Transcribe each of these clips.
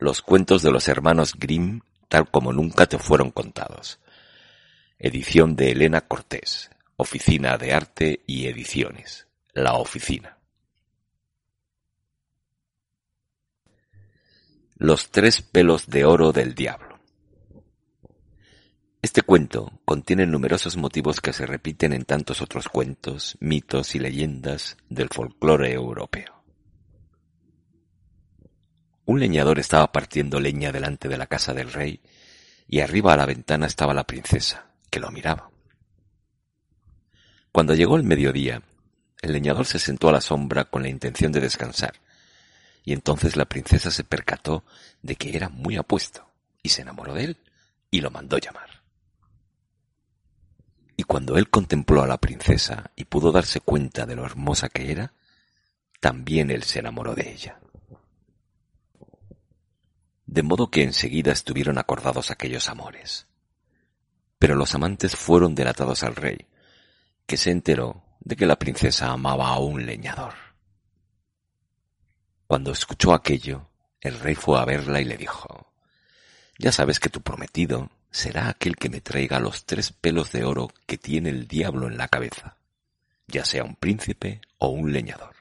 Los cuentos de los hermanos Grimm tal como nunca te fueron contados. Edición de Elena Cortés. Oficina de Arte y Ediciones. La Oficina. Los tres pelos de oro del diablo. Este cuento contiene numerosos motivos que se repiten en tantos otros cuentos, mitos y leyendas del folclore europeo. Un leñador estaba partiendo leña delante de la casa del rey y arriba a la ventana estaba la princesa, que lo miraba. Cuando llegó el mediodía, el leñador se sentó a la sombra con la intención de descansar, y entonces la princesa se percató de que era muy apuesto, y se enamoró de él, y lo mandó llamar. Y cuando él contempló a la princesa y pudo darse cuenta de lo hermosa que era, también él se enamoró de ella de modo que enseguida estuvieron acordados aquellos amores. Pero los amantes fueron delatados al rey, que se enteró de que la princesa amaba a un leñador. Cuando escuchó aquello, el rey fue a verla y le dijo, Ya sabes que tu prometido será aquel que me traiga los tres pelos de oro que tiene el diablo en la cabeza, ya sea un príncipe o un leñador.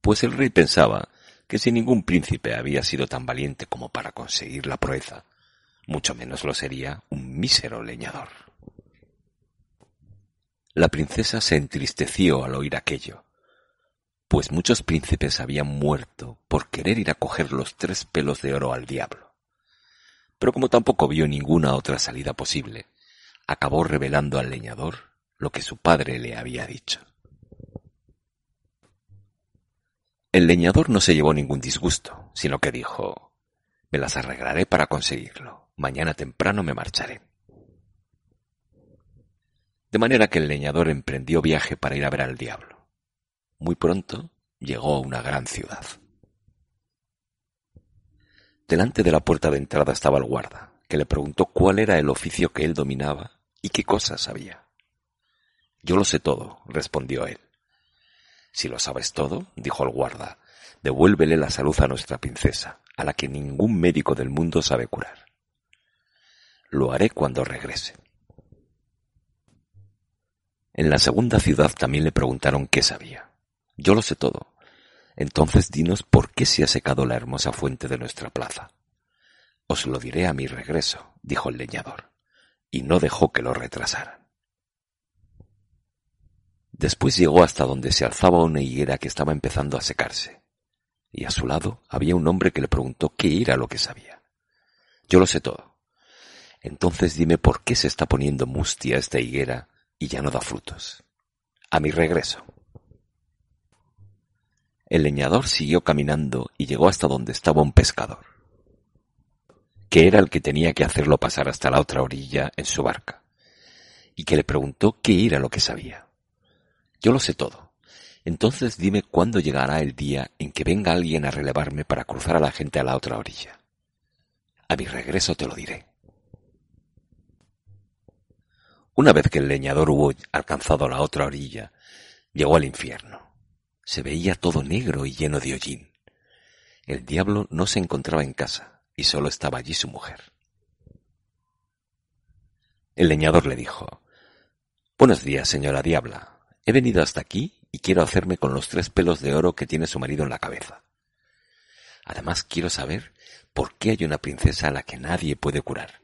Pues el rey pensaba que si ningún príncipe había sido tan valiente como para conseguir la proeza, mucho menos lo sería un mísero leñador. La princesa se entristeció al oír aquello, pues muchos príncipes habían muerto por querer ir a coger los tres pelos de oro al diablo. Pero como tampoco vio ninguna otra salida posible, acabó revelando al leñador lo que su padre le había dicho. El leñador no se llevó ningún disgusto, sino que dijo Me las arreglaré para conseguirlo. Mañana temprano me marcharé. De manera que el leñador emprendió viaje para ir a ver al diablo. Muy pronto llegó a una gran ciudad. Delante de la puerta de entrada estaba el guarda, que le preguntó cuál era el oficio que él dominaba y qué cosas sabía. Yo lo sé todo, respondió él. Si lo sabes todo, dijo el guarda, devuélvele la salud a nuestra princesa, a la que ningún médico del mundo sabe curar. Lo haré cuando regrese. En la segunda ciudad también le preguntaron qué sabía. Yo lo sé todo. Entonces dinos por qué se ha secado la hermosa fuente de nuestra plaza. Os lo diré a mi regreso, dijo el leñador, y no dejó que lo retrasaran. Después llegó hasta donde se alzaba una higuera que estaba empezando a secarse, y a su lado había un hombre que le preguntó qué era lo que sabía. Yo lo sé todo. Entonces dime por qué se está poniendo mustia esta higuera y ya no da frutos. A mi regreso. El leñador siguió caminando y llegó hasta donde estaba un pescador, que era el que tenía que hacerlo pasar hasta la otra orilla en su barca, y que le preguntó qué era lo que sabía. Yo lo sé todo. Entonces dime cuándo llegará el día en que venga alguien a relevarme para cruzar a la gente a la otra orilla. A mi regreso te lo diré. Una vez que el leñador hubo alcanzado la otra orilla, llegó al infierno. Se veía todo negro y lleno de hollín. El diablo no se encontraba en casa y solo estaba allí su mujer. El leñador le dijo, Buenos días, señora diabla. He venido hasta aquí y quiero hacerme con los tres pelos de oro que tiene su marido en la cabeza. Además quiero saber por qué hay una princesa a la que nadie puede curar.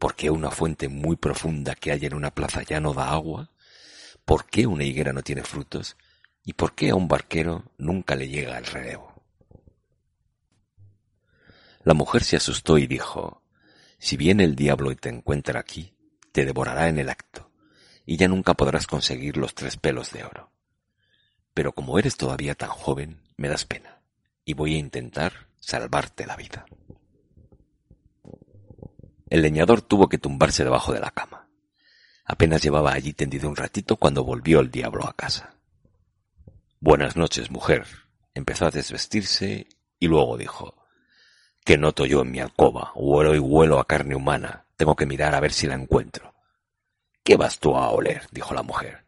¿Por qué una fuente muy profunda que hay en una plaza ya no da agua? ¿Por qué una higuera no tiene frutos? ¿Y por qué a un barquero nunca le llega el relevo? La mujer se asustó y dijo, Si viene el diablo y te encuentra aquí, te devorará en el acto y ya nunca podrás conseguir los tres pelos de oro. Pero como eres todavía tan joven, me das pena, y voy a intentar salvarte la vida. El leñador tuvo que tumbarse debajo de la cama. Apenas llevaba allí tendido un ratito cuando volvió el diablo a casa. Buenas noches, mujer. Empezó a desvestirse y luego dijo ¿Qué noto yo en mi alcoba? Huelo y huelo a carne humana. Tengo que mirar a ver si la encuentro. ¿Qué vas tú a oler? dijo la mujer.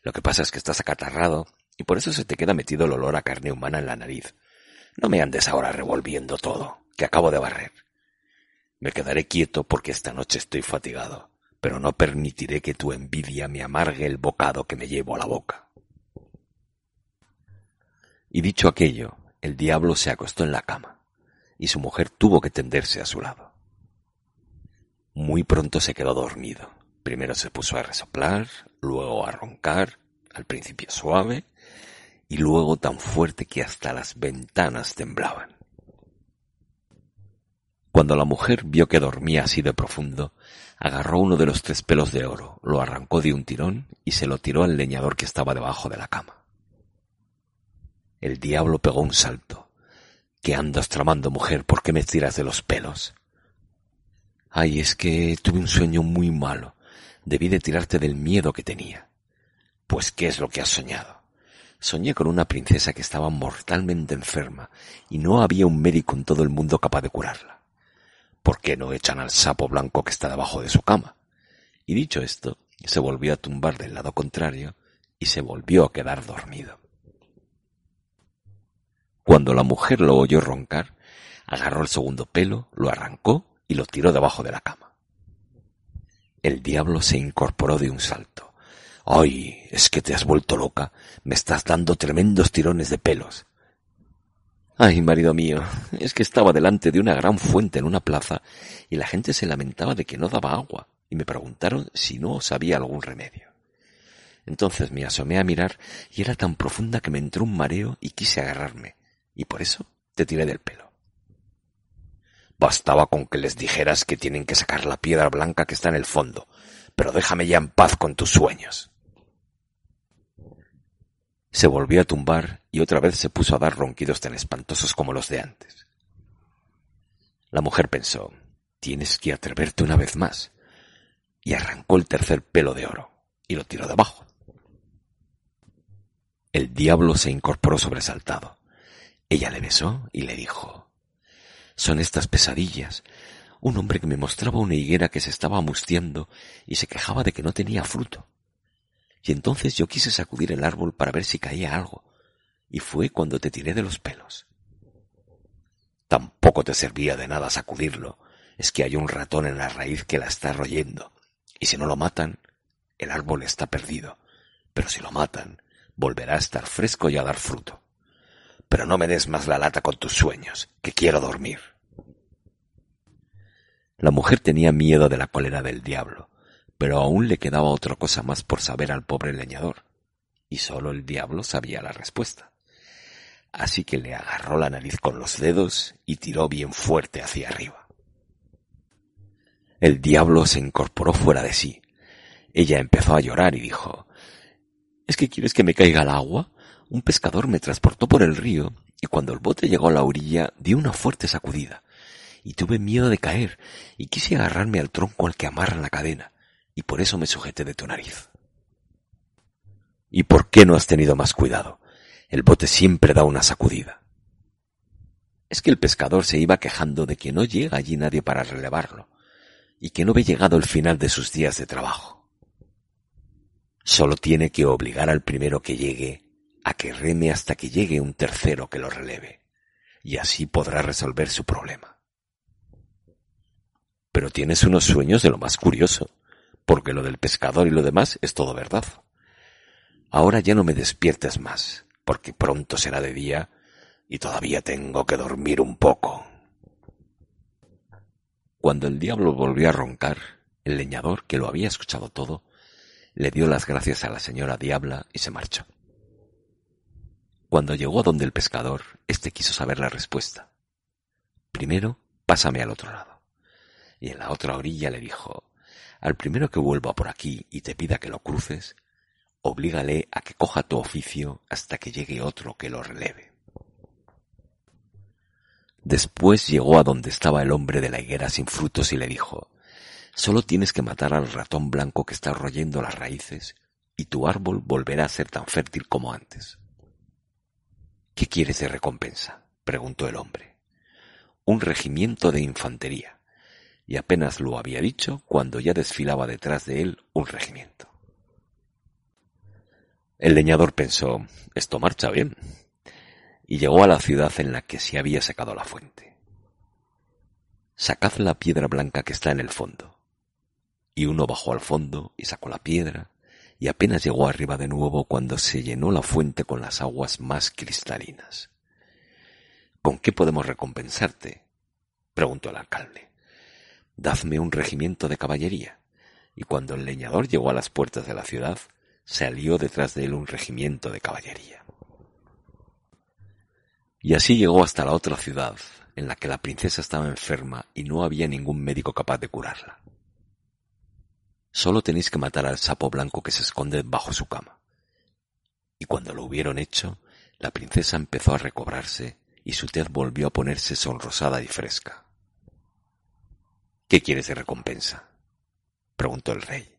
Lo que pasa es que estás acatarrado y por eso se te queda metido el olor a carne humana en la nariz. No me andes ahora revolviendo todo, que acabo de barrer. Me quedaré quieto porque esta noche estoy fatigado, pero no permitiré que tu envidia me amargue el bocado que me llevo a la boca. Y dicho aquello, el diablo se acostó en la cama, y su mujer tuvo que tenderse a su lado. Muy pronto se quedó dormido. Primero se puso a resoplar, luego a roncar, al principio suave, y luego tan fuerte que hasta las ventanas temblaban. Cuando la mujer vio que dormía así de profundo, agarró uno de los tres pelos de oro, lo arrancó de un tirón y se lo tiró al leñador que estaba debajo de la cama. El diablo pegó un salto. ¿Qué andas tramando, mujer? ¿Por qué me tiras de los pelos? Ay, es que tuve un sueño muy malo. Debí de tirarte del miedo que tenía. Pues, ¿qué es lo que has soñado? Soñé con una princesa que estaba mortalmente enferma y no había un médico en todo el mundo capaz de curarla. ¿por qué no echan al sapo blanco que está debajo de su cama? Y dicho esto, se volvió a tumbar del lado contrario y se volvió a quedar dormido. Cuando la mujer lo oyó roncar, agarró el segundo pelo, lo arrancó y lo tiró debajo de la cama. El diablo se incorporó de un salto. ¡Ay! Es que te has vuelto loca. Me estás dando tremendos tirones de pelos. Ay, marido mío, es que estaba delante de una gran fuente en una plaza y la gente se lamentaba de que no daba agua y me preguntaron si no sabía algún remedio. Entonces me asomé a mirar y era tan profunda que me entró un mareo y quise agarrarme y por eso te tiré del pelo. Bastaba con que les dijeras que tienen que sacar la piedra blanca que está en el fondo, pero déjame ya en paz con tus sueños. Se volvió a tumbar y otra vez se puso a dar ronquidos tan espantosos como los de antes. La mujer pensó, tienes que atreverte una vez más, y arrancó el tercer pelo de oro y lo tiró debajo. El diablo se incorporó sobresaltado. Ella le besó y le dijo, son estas pesadillas. Un hombre que me mostraba una higuera que se estaba amustiando y se quejaba de que no tenía fruto. Y entonces yo quise sacudir el árbol para ver si caía algo, y fue cuando te tiré de los pelos. Tampoco te servía de nada sacudirlo, es que hay un ratón en la raíz que la está royendo, y si no lo matan, el árbol está perdido, pero si lo matan, volverá a estar fresco y a dar fruto. Pero no me des más la lata con tus sueños, que quiero dormir. La mujer tenía miedo de la cólera del diablo, pero aún le quedaba otra cosa más por saber al pobre leñador, y sólo el diablo sabía la respuesta. Así que le agarró la nariz con los dedos y tiró bien fuerte hacia arriba. El diablo se incorporó fuera de sí. Ella empezó a llorar y dijo ¿Es que quieres que me caiga al agua? Un pescador me transportó por el río y cuando el bote llegó a la orilla di una fuerte sacudida y tuve miedo de caer y quise agarrarme al tronco al que amarran la cadena y por eso me sujeté de tu nariz. ¿Y por qué no has tenido más cuidado? El bote siempre da una sacudida. Es que el pescador se iba quejando de que no llega allí nadie para relevarlo, y que no ve llegado el final de sus días de trabajo. Solo tiene que obligar al primero que llegue a que reme hasta que llegue un tercero que lo releve, y así podrá resolver su problema. Pero tienes unos sueños de lo más curioso porque lo del pescador y lo demás es todo verdad. Ahora ya no me despiertes más, porque pronto será de día y todavía tengo que dormir un poco. Cuando el diablo volvió a roncar, el leñador, que lo había escuchado todo, le dio las gracias a la señora Diabla y se marchó. Cuando llegó donde el pescador, éste quiso saber la respuesta. Primero, pásame al otro lado. Y en la otra orilla le dijo, al primero que vuelva por aquí y te pida que lo cruces, oblígale a que coja tu oficio hasta que llegue otro que lo releve. Después llegó a donde estaba el hombre de la higuera sin frutos y le dijo, Solo tienes que matar al ratón blanco que está royendo las raíces y tu árbol volverá a ser tan fértil como antes. ¿Qué quieres de recompensa? preguntó el hombre. Un regimiento de infantería. Y apenas lo había dicho cuando ya desfilaba detrás de él un regimiento. El leñador pensó, esto marcha bien, y llegó a la ciudad en la que se había sacado la fuente. Sacad la piedra blanca que está en el fondo. Y uno bajó al fondo y sacó la piedra, y apenas llegó arriba de nuevo cuando se llenó la fuente con las aguas más cristalinas. ¿Con qué podemos recompensarte? preguntó el alcalde. Dadme un regimiento de caballería. Y cuando el leñador llegó a las puertas de la ciudad, salió detrás de él un regimiento de caballería. Y así llegó hasta la otra ciudad, en la que la princesa estaba enferma y no había ningún médico capaz de curarla. Solo tenéis que matar al sapo blanco que se esconde bajo su cama. Y cuando lo hubieron hecho, la princesa empezó a recobrarse y su tez volvió a ponerse sonrosada y fresca. ¿Qué quieres de recompensa? preguntó el rey.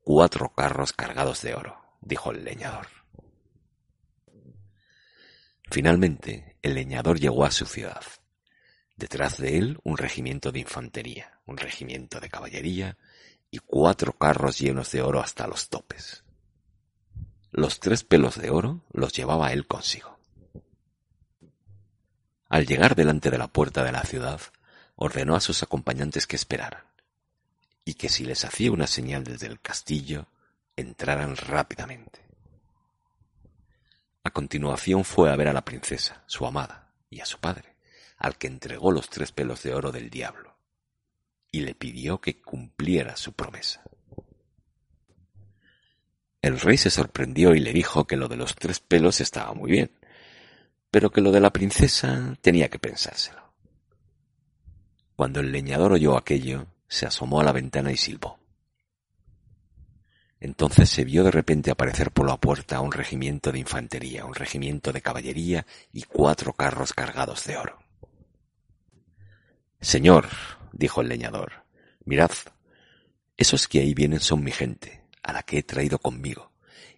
Cuatro carros cargados de oro, dijo el leñador. Finalmente, el leñador llegó a su ciudad. Detrás de él un regimiento de infantería, un regimiento de caballería y cuatro carros llenos de oro hasta los topes. Los tres pelos de oro los llevaba él consigo. Al llegar delante de la puerta de la ciudad, ordenó a sus acompañantes que esperaran y que si les hacía una señal desde el castillo, entraran rápidamente. A continuación fue a ver a la princesa, su amada, y a su padre, al que entregó los tres pelos de oro del diablo, y le pidió que cumpliera su promesa. El rey se sorprendió y le dijo que lo de los tres pelos estaba muy bien, pero que lo de la princesa tenía que pensárselo. Cuando el leñador oyó aquello, se asomó a la ventana y silbó. Entonces se vio de repente aparecer por la puerta un regimiento de infantería, un regimiento de caballería y cuatro carros cargados de oro. Señor, dijo el leñador, mirad, esos que ahí vienen son mi gente, a la que he traído conmigo,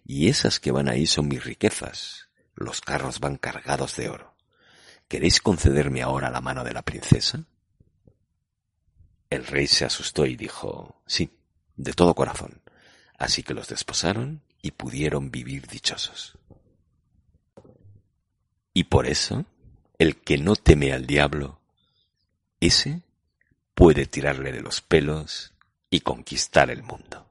y esas que van ahí son mis riquezas. Los carros van cargados de oro. ¿Queréis concederme ahora la mano de la princesa? El rey se asustó y dijo, sí, de todo corazón. Así que los desposaron y pudieron vivir dichosos. Y por eso, el que no teme al diablo, ese puede tirarle de los pelos y conquistar el mundo.